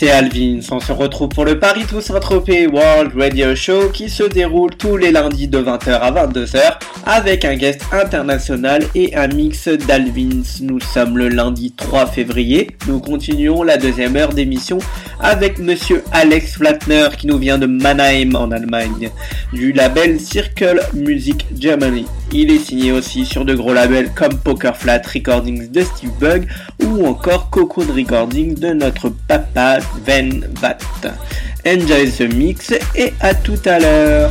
c'est Alvin. On se retrouve pour le Paris Tous Saint-Tropez World Radio Show qui se déroule tous les lundis de 20h à 22h avec un guest international et un mix d'Alvins. Nous sommes le lundi 3 février. Nous continuons la deuxième heure d'émission avec monsieur Alex Flatner qui nous vient de Mannheim en Allemagne du label Circle Music Germany. Il est signé aussi sur de gros labels comme Poker Flat Recordings de Steve Bug ou encore Cocoon Recordings de notre papa Van Vat. Enjoy the mix et à tout à l'heure.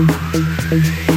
Oh.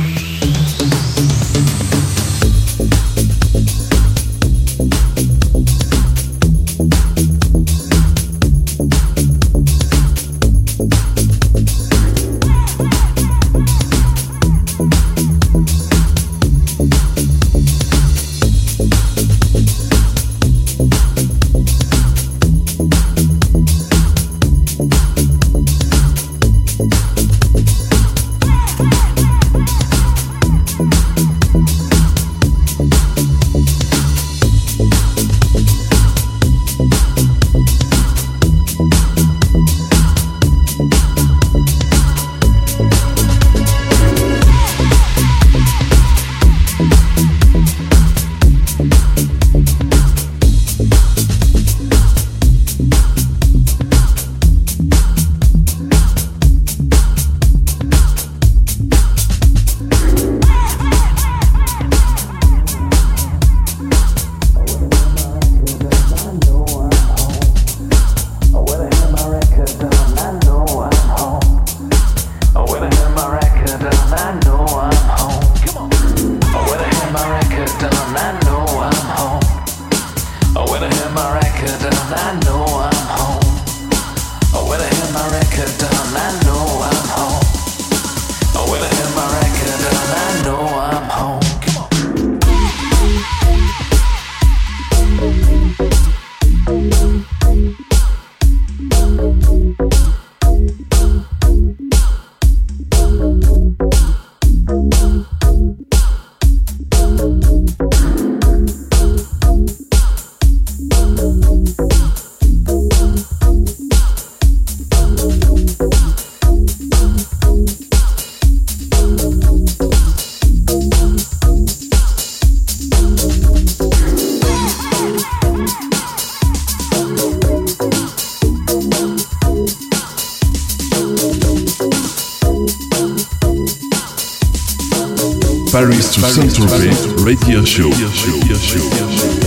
Saint-Tropez Radio Show. Radio show.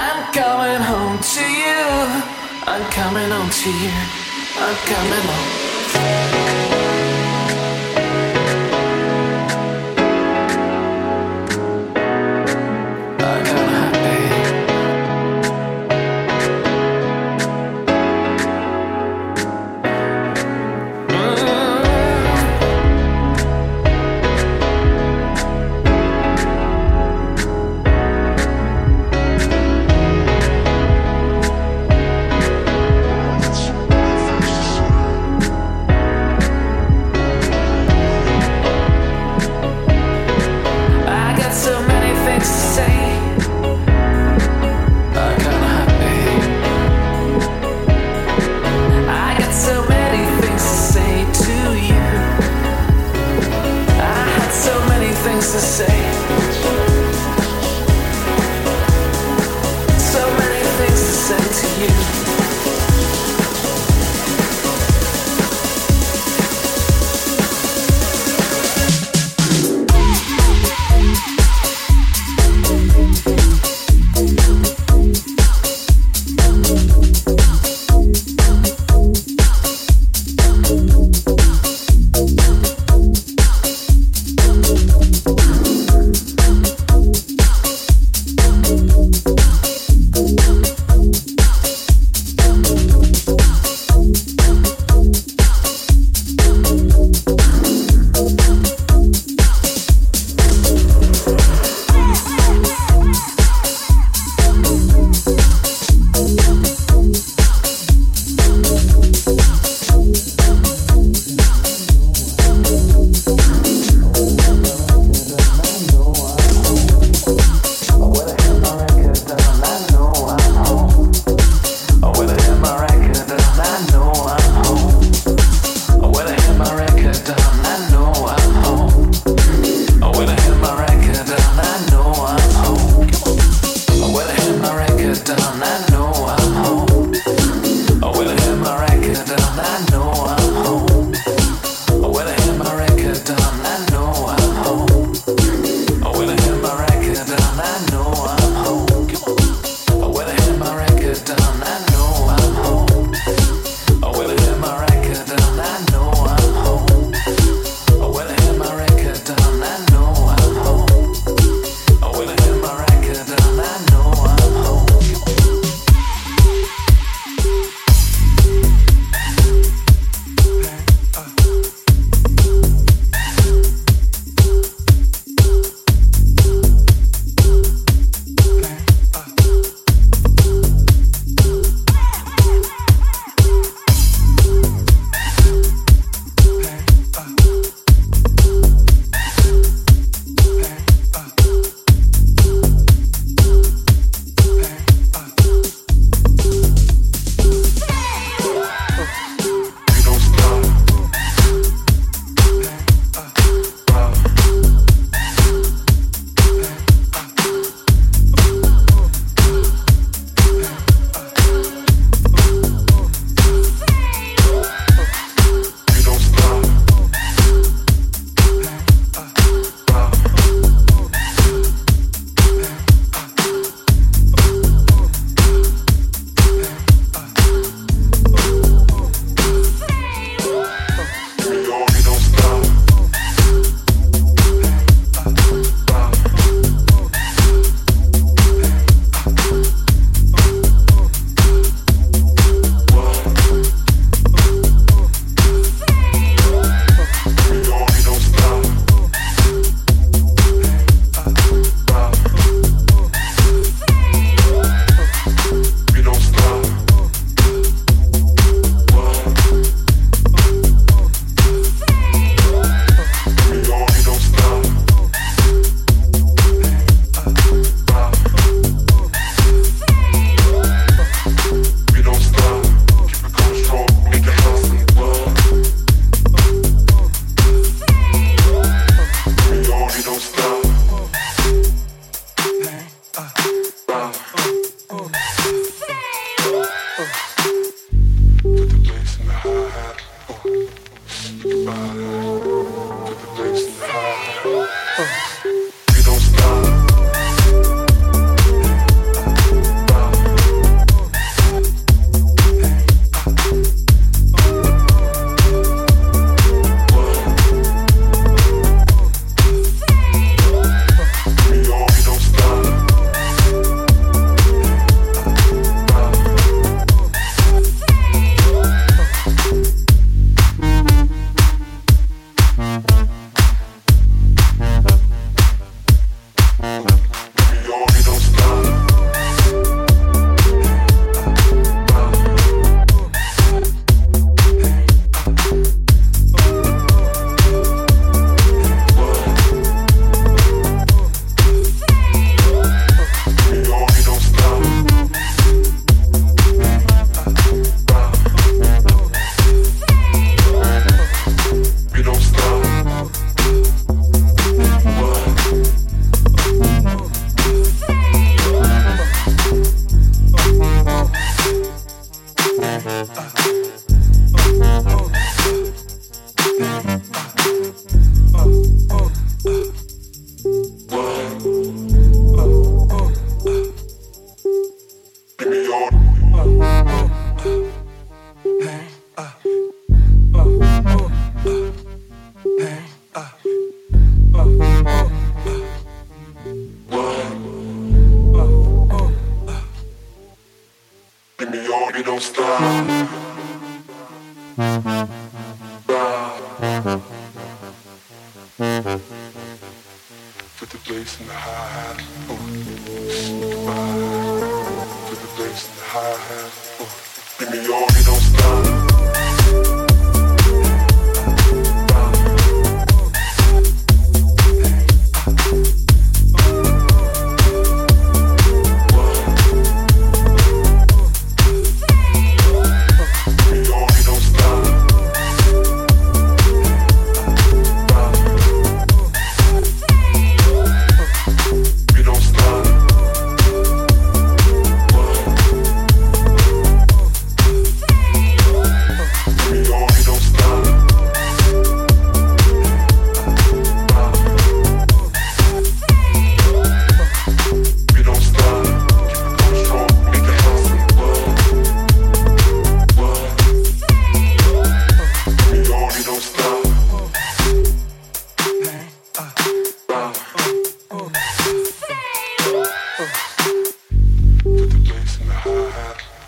I'm coming home to you. I'm coming home to you. I'm coming home.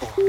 哭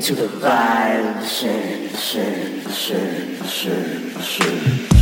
into the vibe. Shake, shake, the shake, the shake.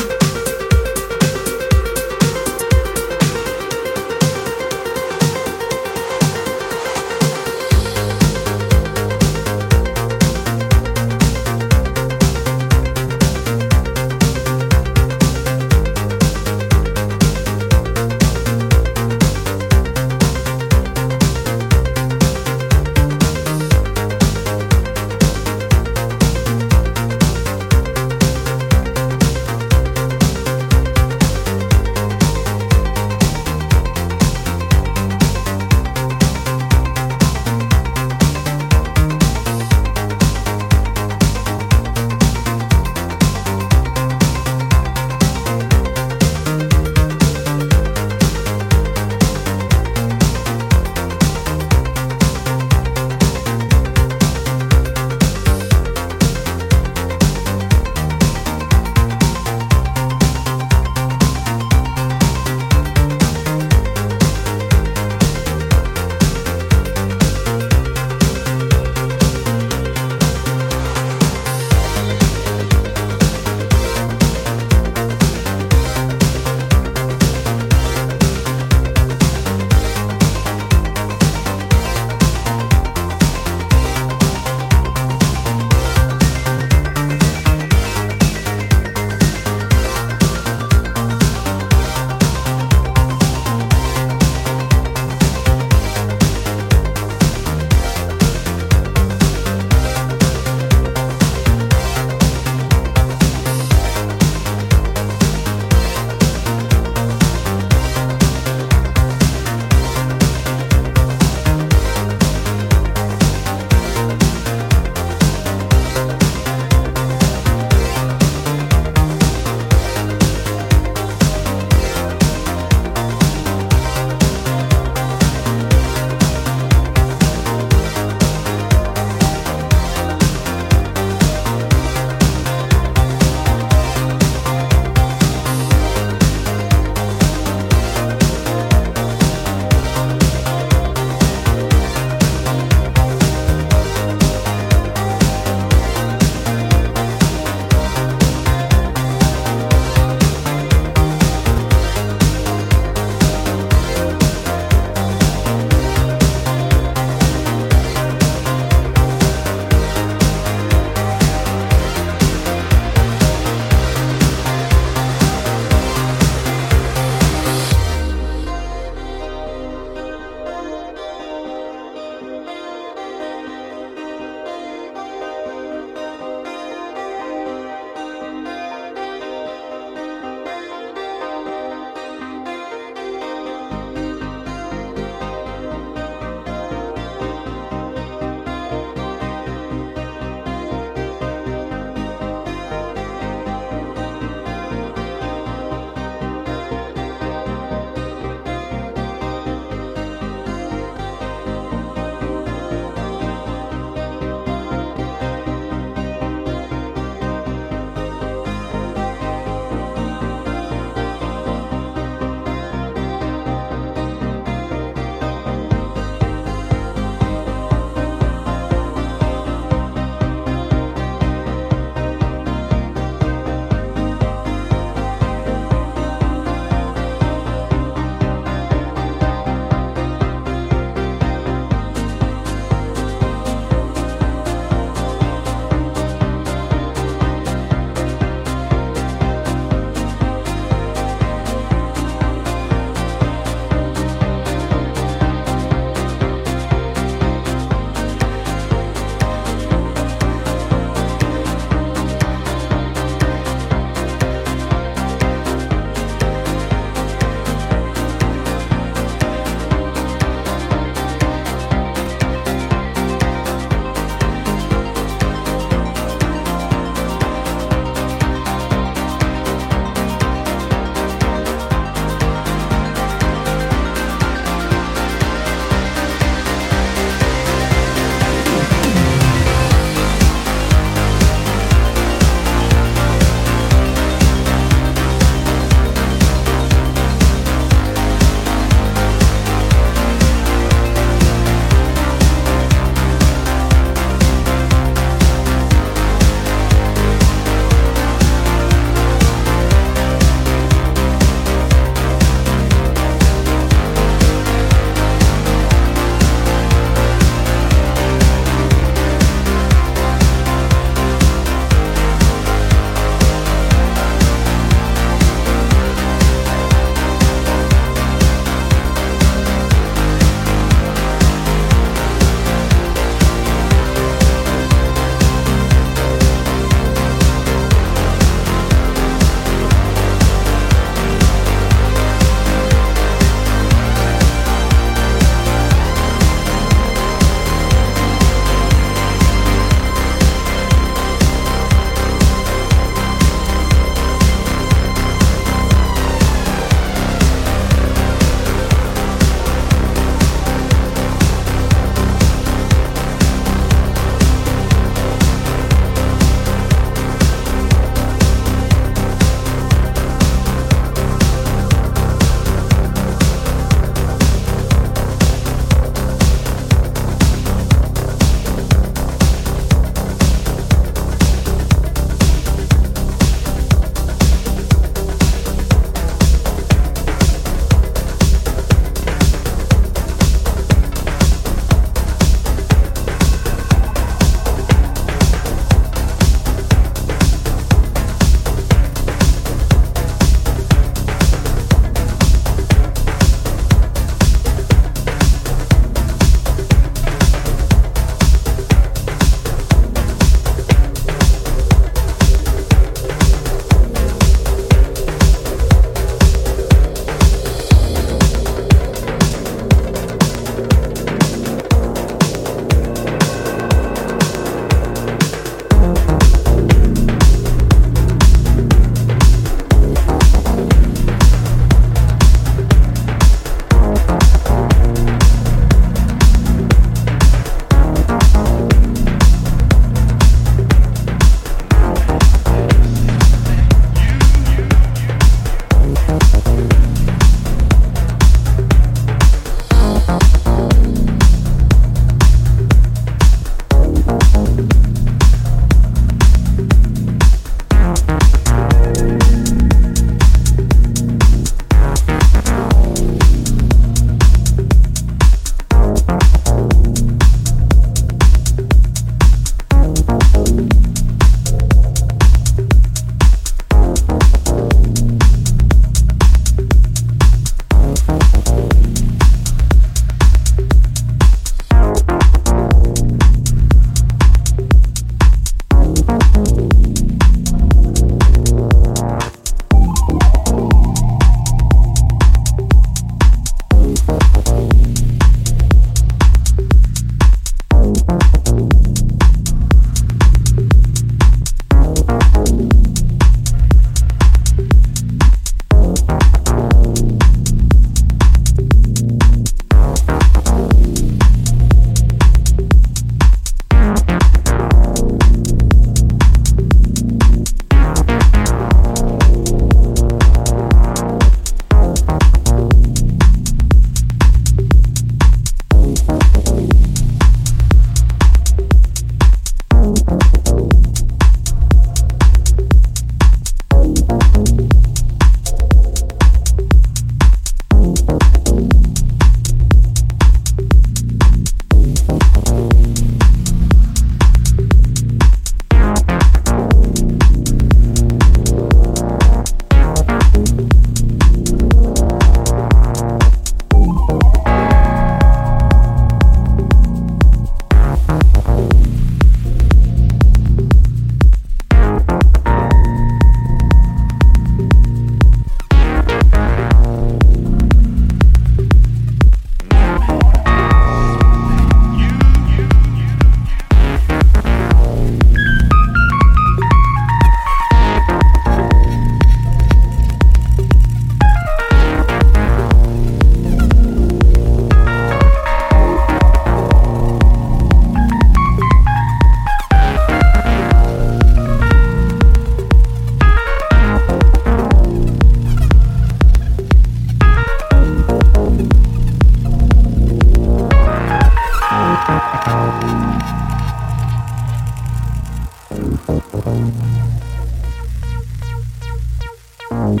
Thank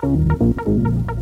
you.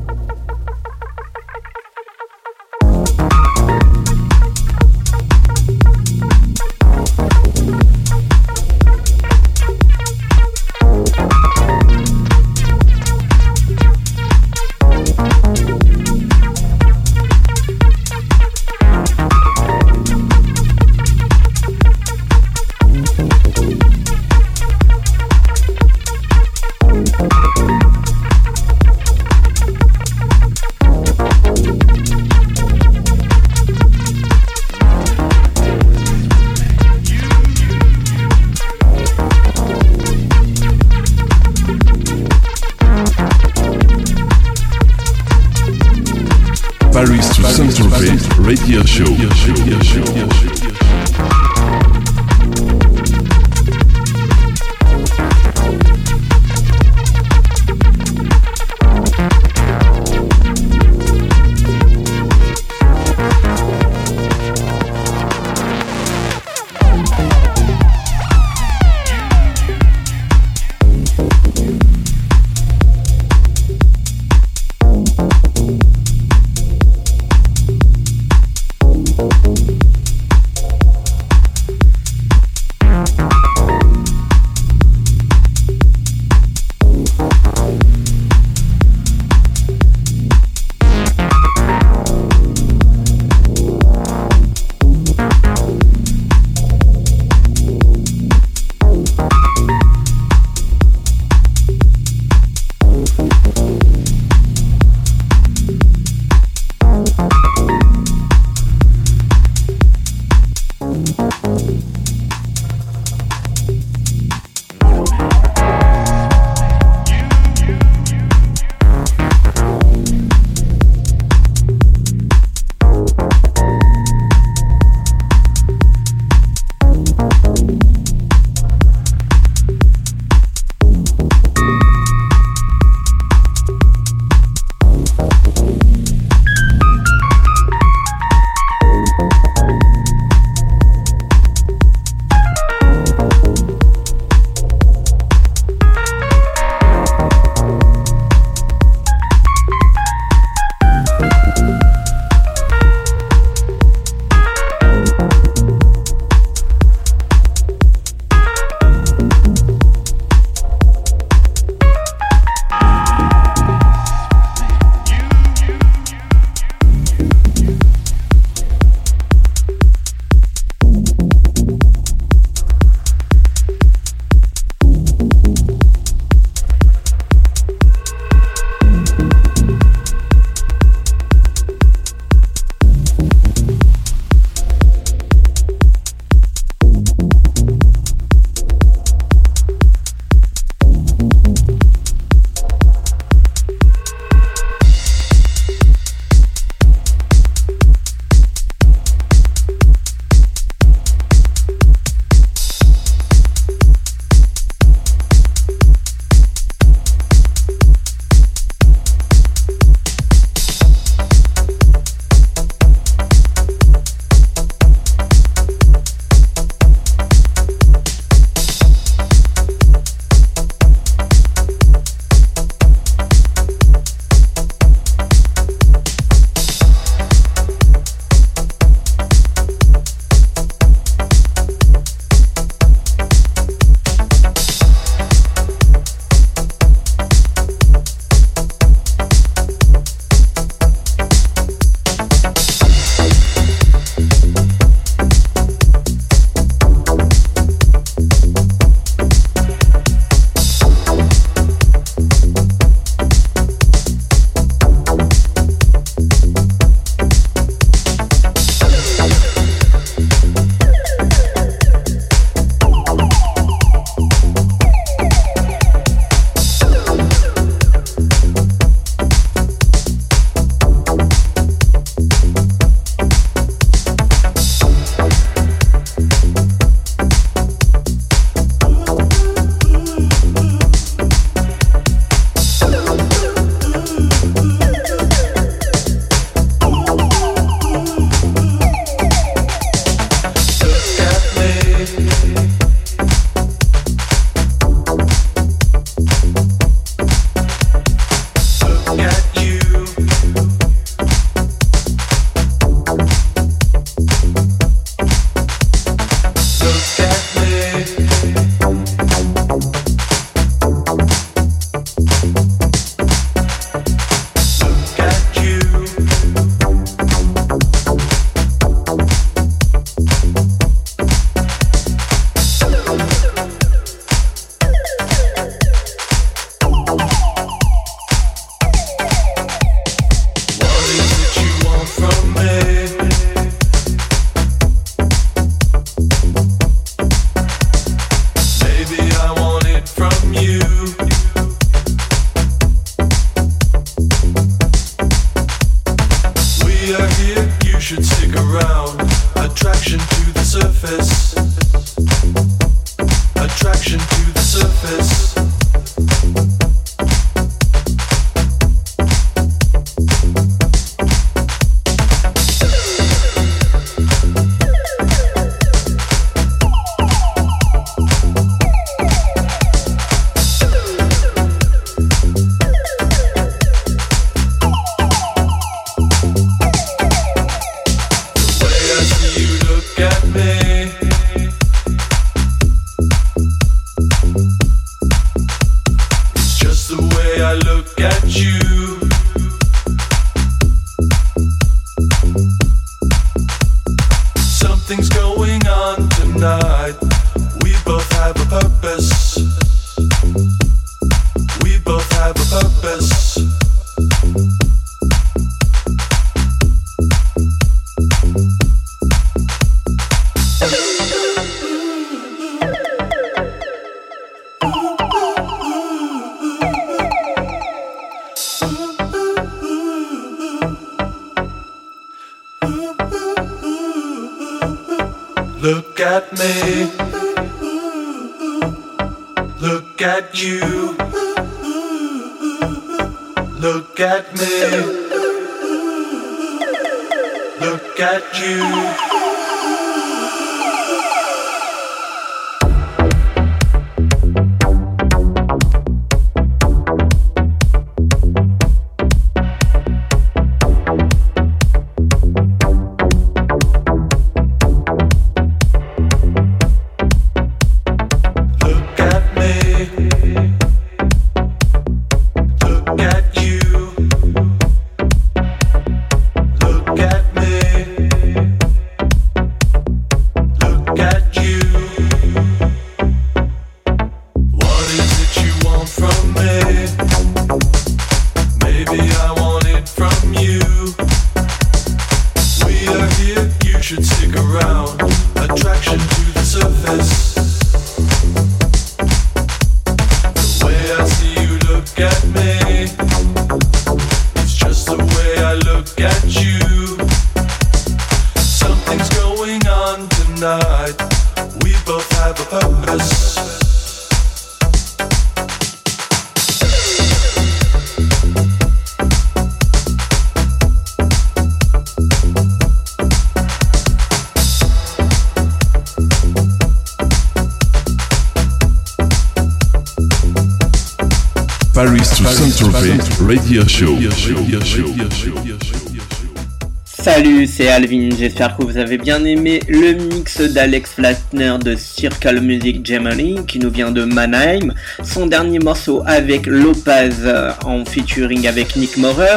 C'est Alvin, j'espère que vous avez bien aimé le mix d'Alex Flatner de Circle Music Germany qui nous vient de Mannheim, son dernier morceau avec Lopez euh, en featuring avec Nick Maurer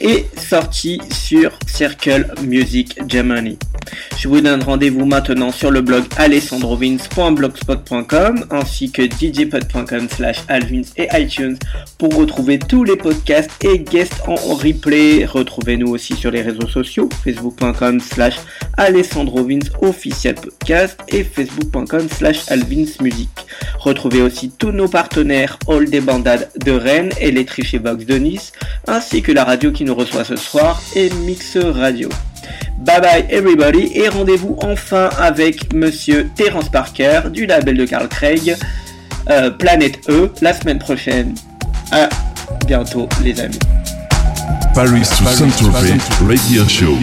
est sorti sur Circle Music Germany. Je vous donne rendez-vous maintenant sur le blog alessandrovins.blogspot.com ainsi que djpod.com slash alvins et iTunes pour retrouver tous les podcasts et guests en replay. Retrouvez-nous aussi sur les réseaux sociaux facebook.com slash alessandrovins officiel podcast et facebook.com slash alvinsmusic. Retrouvez aussi tous nos partenaires All des Bandades de Rennes et les Trichés Box de Nice ainsi que la radio qui nous reçoit ce soir et Mix Radio. Bye bye everybody et rendez-vous enfin avec monsieur Terence Parker du label de Carl Craig, euh, Planète E, la semaine prochaine. À bientôt les amis. Paris to Saint-Tropez Radio Show.